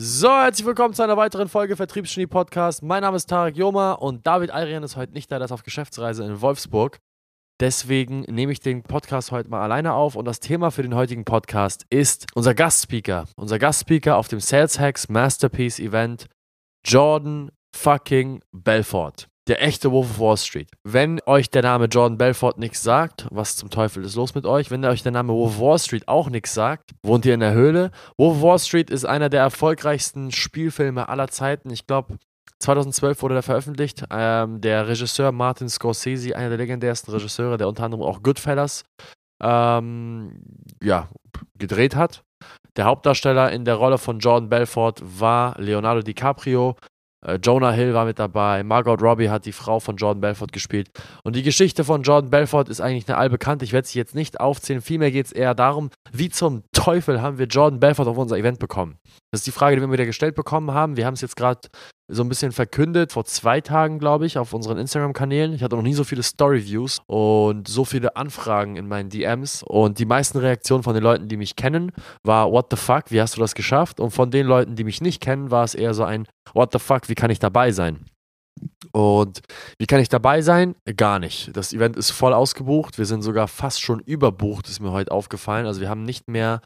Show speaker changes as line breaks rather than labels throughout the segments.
So, herzlich willkommen zu einer weiteren Folge Vertriebsgenie Podcast. Mein Name ist Tarek Joma und David Ayrian ist heute nicht da, der ist auf Geschäftsreise in Wolfsburg. Deswegen nehme ich den Podcast heute mal alleine auf und das Thema für den heutigen Podcast ist unser Gastspeaker. Unser Gastspeaker auf dem Sales Hacks Masterpiece Event, Jordan fucking Belfort. Der echte Wolf of Wall Street. Wenn euch der Name Jordan Belfort nichts sagt, was zum Teufel ist los mit euch? Wenn euch der Name Wolf of Wall Street auch nichts sagt, wohnt ihr in der Höhle? Wolf of Wall Street ist einer der erfolgreichsten Spielfilme aller Zeiten. Ich glaube, 2012 wurde der veröffentlicht. Ähm, der Regisseur Martin Scorsese, einer der legendärsten Regisseure, der unter anderem auch Goodfellas ähm, ja, gedreht hat. Der Hauptdarsteller in der Rolle von Jordan Belfort war Leonardo DiCaprio. Äh, Jonah Hill war mit dabei, Margot Robbie hat die Frau von Jordan Belfort gespielt. Und die Geschichte von Jordan Belfort ist eigentlich eine allbekannte. Ich werde sie jetzt nicht aufzählen. Vielmehr geht es eher darum, wie zum Teufel haben wir Jordan Belfort auf unser Event bekommen. Das ist die Frage, die wir wieder gestellt bekommen haben. Wir haben es jetzt gerade so ein bisschen verkündet, vor zwei Tagen, glaube ich, auf unseren Instagram-Kanälen. Ich hatte noch nie so viele Story-Views und so viele Anfragen in meinen DMs. Und die meisten Reaktionen von den Leuten, die mich kennen, war, what the fuck, wie hast du das geschafft? Und von den Leuten, die mich nicht kennen, war es eher so ein, what the fuck, wie kann ich dabei sein? Und wie kann ich dabei sein? Gar nicht. Das Event ist voll ausgebucht. Wir sind sogar fast schon überbucht, ist mir heute aufgefallen. Also wir haben nicht mehr,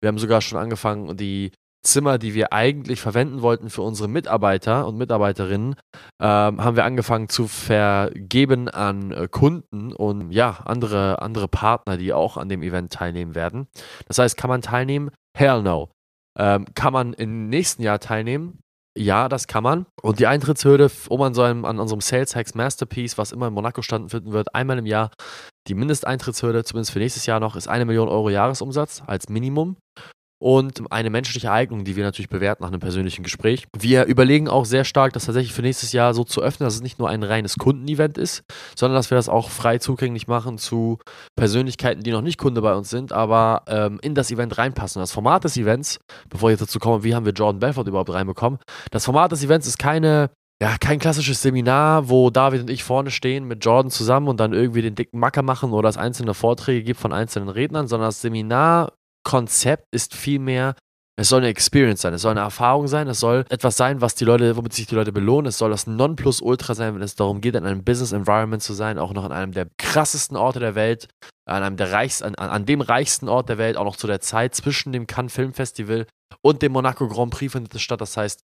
wir haben sogar schon angefangen, die Zimmer, die wir eigentlich verwenden wollten für unsere Mitarbeiter und Mitarbeiterinnen, ähm, haben wir angefangen zu vergeben an äh, Kunden und ja, andere, andere Partner, die auch an dem Event teilnehmen werden. Das heißt, kann man teilnehmen? Hell no. Ähm, kann man im nächsten Jahr teilnehmen? Ja, das kann man. Und die Eintrittshürde, um an so einem, an unserem Sales Hacks Masterpiece, was immer in Monaco stattfinden wird, einmal im Jahr, die Mindesteintrittsshürde, zumindest für nächstes Jahr noch, ist eine Million Euro Jahresumsatz als Minimum und eine menschliche Eignung, die wir natürlich bewerten nach einem persönlichen Gespräch. Wir überlegen auch sehr stark, das tatsächlich für nächstes Jahr so zu öffnen, dass es nicht nur ein reines Kundenevent ist, sondern dass wir das auch frei zugänglich machen zu Persönlichkeiten, die noch nicht Kunde bei uns sind, aber ähm, in das Event reinpassen. Das Format des Events, bevor ich jetzt dazu komme, wie haben wir Jordan Belfort überhaupt reinbekommen, das Format des Events ist keine ja, kein klassisches Seminar, wo David und ich vorne stehen mit Jordan zusammen und dann irgendwie den dicken Macker machen oder es einzelne Vorträge gibt von einzelnen Rednern, sondern das Seminar Konzept ist vielmehr, es soll eine Experience sein, es soll eine Erfahrung sein, es soll etwas sein, was die Leute, womit sich die Leute belohnen. Es soll das Nonplusultra sein, wenn es darum geht, in einem Business Environment zu sein, auch noch an einem der krassesten Orte der Welt, an einem der reichsten, an, an dem reichsten Ort der Welt, auch noch zu der Zeit zwischen dem Cannes Film Festival und dem Monaco Grand Prix findet es statt. Das heißt,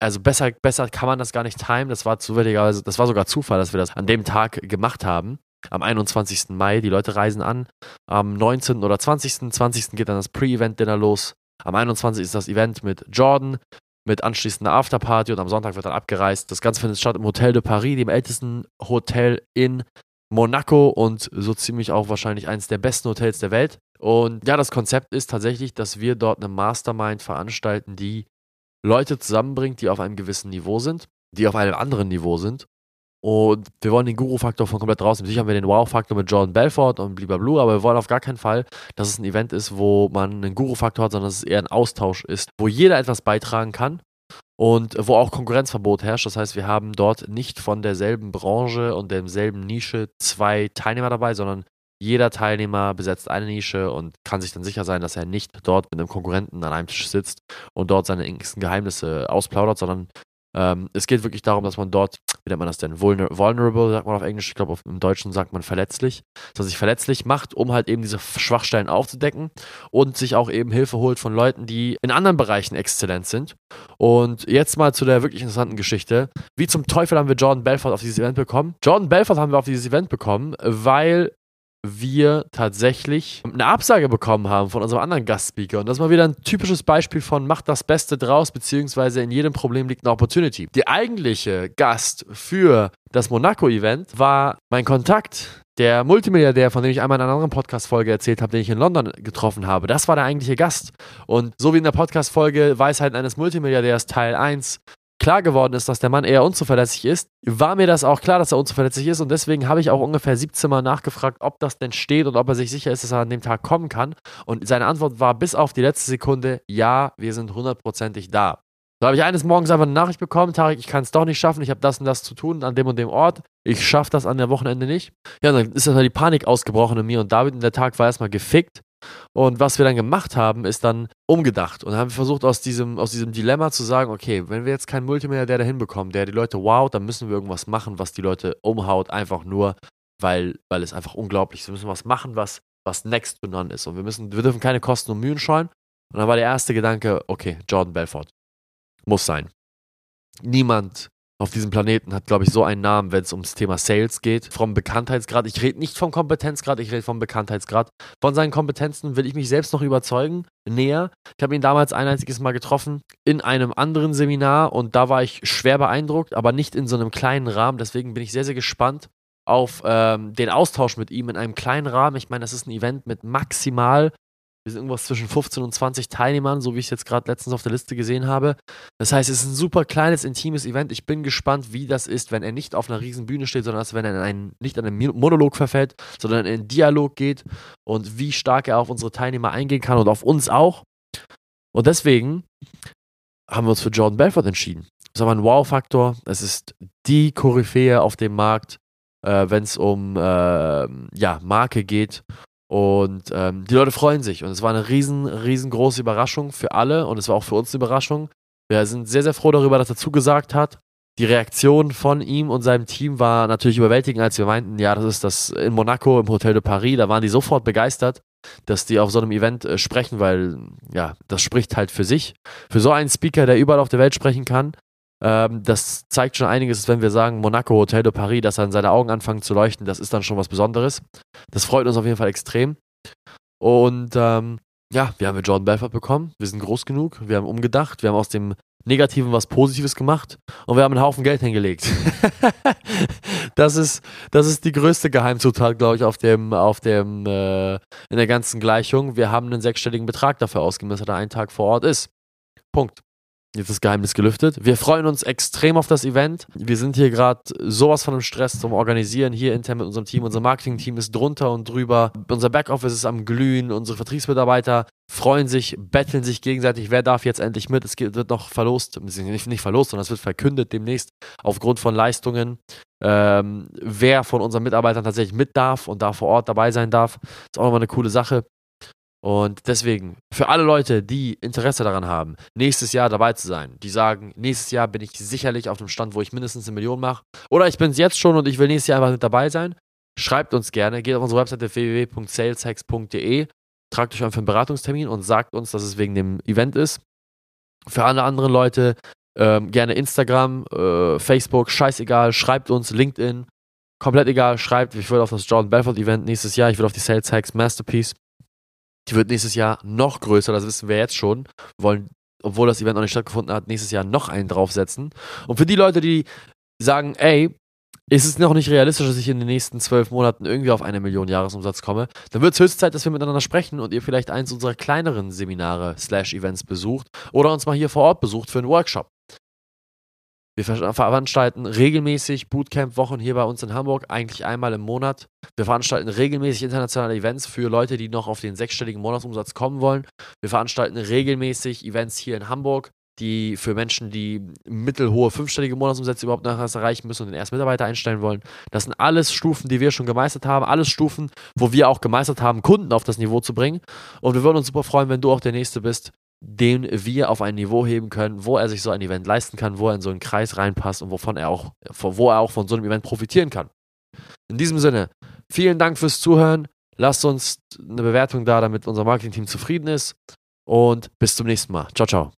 also besser, besser kann man das gar nicht timen. Das war zufälligerweise, das war sogar Zufall, dass wir das an dem Tag gemacht haben am 21. Mai. Die Leute reisen an. Am 19. oder 20. 20. geht dann das Pre-Event-Dinner los. Am 21. ist das Event mit Jordan, mit anschließender Afterparty und am Sonntag wird dann abgereist. Das Ganze findet statt im Hotel de Paris, dem ältesten Hotel in Monaco und so ziemlich auch wahrscheinlich eines der besten Hotels der Welt. Und ja, das Konzept ist tatsächlich, dass wir dort eine Mastermind veranstalten, die Leute zusammenbringt, die auf einem gewissen Niveau sind, die auf einem anderen Niveau sind und wir wollen den Guru-Faktor von komplett rausnehmen. Sicher haben wir den Wow-Faktor mit Jordan Belfort und blablabla, aber wir wollen auf gar keinen Fall, dass es ein Event ist, wo man einen Guru-Faktor hat, sondern dass es eher ein Austausch ist, wo jeder etwas beitragen kann und wo auch Konkurrenzverbot herrscht. Das heißt, wir haben dort nicht von derselben Branche und derselben Nische zwei Teilnehmer dabei, sondern jeder Teilnehmer besetzt eine Nische und kann sich dann sicher sein, dass er nicht dort mit einem Konkurrenten an einem Tisch sitzt und dort seine engsten Geheimnisse ausplaudert, sondern ähm, es geht wirklich darum, dass man dort, wie nennt man das denn? Vulner vulnerable, sagt man auf Englisch, ich glaube, im Deutschen sagt man verletzlich, dass man sich verletzlich macht, um halt eben diese Schwachstellen aufzudecken und sich auch eben Hilfe holt von Leuten, die in anderen Bereichen exzellent sind. Und jetzt mal zu der wirklich interessanten Geschichte. Wie zum Teufel haben wir Jordan Belfort auf dieses Event bekommen? Jordan Belfort haben wir auf dieses Event bekommen, weil wir tatsächlich eine Absage bekommen haben von unserem anderen Gastspeaker. Und das ist mal wieder ein typisches Beispiel von macht das Beste draus, beziehungsweise in jedem Problem liegt eine Opportunity. Die eigentliche Gast für das Monaco-Event war mein Kontakt, der Multimilliardär, von dem ich einmal in einer anderen Podcast-Folge erzählt habe, den ich in London getroffen habe. Das war der eigentliche Gast. Und so wie in der Podcast-Folge Weisheit eines Multimilliardärs Teil 1 klar geworden ist, dass der Mann eher unzuverlässig ist, war mir das auch klar, dass er unzuverlässig ist und deswegen habe ich auch ungefähr 17 Mal nachgefragt, ob das denn steht und ob er sich sicher ist, dass er an dem Tag kommen kann. Und seine Antwort war bis auf die letzte Sekunde, ja, wir sind hundertprozentig da. So habe ich eines Morgens einfach eine Nachricht bekommen, Tarek, ich kann es doch nicht schaffen, ich habe das und das zu tun an dem und dem Ort, ich schaffe das an der Wochenende nicht. Ja, dann ist erstmal die Panik ausgebrochen in mir und David und der Tag war erstmal gefickt Und was wir dann gemacht haben, ist dann umgedacht und haben versucht, aus diesem, aus diesem Dilemma zu sagen, okay, wenn wir jetzt keinen Multimilliardär dahin bekommen, der die Leute wowt, dann müssen wir irgendwas machen, was die Leute umhaut, einfach nur, weil, weil es einfach unglaublich ist. Wir müssen was machen, was, was next to none ist. Und wir müssen, wir dürfen keine Kosten und Mühen scheuen. Und dann war der erste Gedanke, okay, Jordan Belfort. Muss sein. Niemand auf diesem Planeten hat, glaube ich, so einen Namen, wenn es ums Thema Sales geht. Vom Bekanntheitsgrad. Ich rede nicht vom Kompetenzgrad, ich rede vom Bekanntheitsgrad. Von seinen Kompetenzen will ich mich selbst noch überzeugen. Näher. Ich habe ihn damals ein einziges Mal getroffen in einem anderen Seminar und da war ich schwer beeindruckt, aber nicht in so einem kleinen Rahmen. Deswegen bin ich sehr, sehr gespannt auf ähm, den Austausch mit ihm in einem kleinen Rahmen. Ich meine, das ist ein Event mit maximal wir sind irgendwas zwischen 15 und 20 Teilnehmern, so wie ich es jetzt gerade letztens auf der Liste gesehen habe. Das heißt, es ist ein super kleines, intimes Event. Ich bin gespannt, wie das ist, wenn er nicht auf einer riesen Bühne steht, sondern wenn er in einen, nicht an einen Monolog verfällt, sondern in einen Dialog geht und wie stark er auf unsere Teilnehmer eingehen kann und auf uns auch. Und deswegen haben wir uns für Jordan Belfort entschieden. Das ist aber ein Wow-Faktor. Es ist die Koryphäe auf dem Markt, äh, wenn es um äh, ja, Marke geht. Und ähm, die Leute freuen sich. Und es war eine riesen, riesengroße Überraschung für alle. Und es war auch für uns eine Überraschung. Wir sind sehr, sehr froh darüber, dass er zugesagt hat. Die Reaktion von ihm und seinem Team war natürlich überwältigend, als wir meinten, ja, das ist das in Monaco im Hotel de Paris. Da waren die sofort begeistert, dass die auf so einem Event äh, sprechen, weil ja, das spricht halt für sich. Für so einen Speaker, der überall auf der Welt sprechen kann, ähm, das zeigt schon einiges, wenn wir sagen Monaco, Hotel de Paris, dass dann seine Augen anfangen zu leuchten. Das ist dann schon was Besonderes. Das freut uns auf jeden Fall extrem. Und ähm, ja, wir haben Jordan Belfort bekommen. Wir sind groß genug. Wir haben umgedacht. Wir haben aus dem Negativen was Positives gemacht und wir haben einen Haufen Geld hingelegt. das, ist, das ist die größte Geheimzutat, glaube ich, auf dem, auf dem, äh, in der ganzen Gleichung. Wir haben einen sechsstelligen Betrag dafür ausgegeben, dass er einen Tag vor Ort ist. Punkt. Jetzt ist Geheimnis gelüftet. Wir freuen uns extrem auf das Event. Wir sind hier gerade sowas von im Stress zum Organisieren hier intern mit unserem Team. Unser Marketing-Team ist drunter und drüber. Unser Backoffice ist am Glühen. Unsere Vertriebsmitarbeiter freuen sich, betteln sich gegenseitig. Wer darf jetzt endlich mit? Es wird noch verlost, nicht verlost, sondern es wird verkündet demnächst aufgrund von Leistungen, ähm, wer von unseren Mitarbeitern tatsächlich mit darf und da vor Ort dabei sein darf. Ist auch nochmal eine coole Sache. Und deswegen, für alle Leute, die Interesse daran haben, nächstes Jahr dabei zu sein, die sagen, nächstes Jahr bin ich sicherlich auf dem Stand, wo ich mindestens eine Million mache, oder ich bin es jetzt schon und ich will nächstes Jahr einfach mit dabei sein, schreibt uns gerne, geht auf unsere Webseite www.saleshacks.de, tragt euch für einen Beratungstermin und sagt uns, dass es wegen dem Event ist. Für alle anderen Leute ähm, gerne Instagram, äh, Facebook, scheißegal, schreibt uns, LinkedIn, komplett egal, schreibt, ich will auf das Jordan Belfort Event nächstes Jahr, ich will auf die Sales Hacks Masterpiece die wird nächstes Jahr noch größer, das wissen wir jetzt schon. Wir wollen, obwohl das Event noch nicht stattgefunden hat, nächstes Jahr noch einen draufsetzen. Und für die Leute, die sagen, ey, ist es noch nicht realistisch, dass ich in den nächsten zwölf Monaten irgendwie auf eine Million Jahresumsatz komme, dann wird es höchste Zeit, dass wir miteinander sprechen und ihr vielleicht eins unserer kleineren Seminare slash Events besucht oder uns mal hier vor Ort besucht für einen Workshop. Wir veranstalten regelmäßig Bootcamp-Wochen hier bei uns in Hamburg, eigentlich einmal im Monat. Wir veranstalten regelmäßig internationale Events für Leute, die noch auf den sechsstelligen Monatsumsatz kommen wollen. Wir veranstalten regelmäßig Events hier in Hamburg, die für Menschen, die mittelhohe fünfstellige Monatsumsätze überhaupt nachher erreichen müssen und den ersten Mitarbeiter einstellen wollen. Das sind alles Stufen, die wir schon gemeistert haben, alles Stufen, wo wir auch gemeistert haben, Kunden auf das Niveau zu bringen. Und wir würden uns super freuen, wenn du auch der Nächste bist, den wir auf ein Niveau heben können, wo er sich so ein Event leisten kann, wo er in so einen Kreis reinpasst und wovon er auch, wo er auch von so einem Event profitieren kann. In diesem Sinne, vielen Dank fürs Zuhören. Lasst uns eine Bewertung da, damit unser Marketing-Team zufrieden ist. Und bis zum nächsten Mal. Ciao, ciao.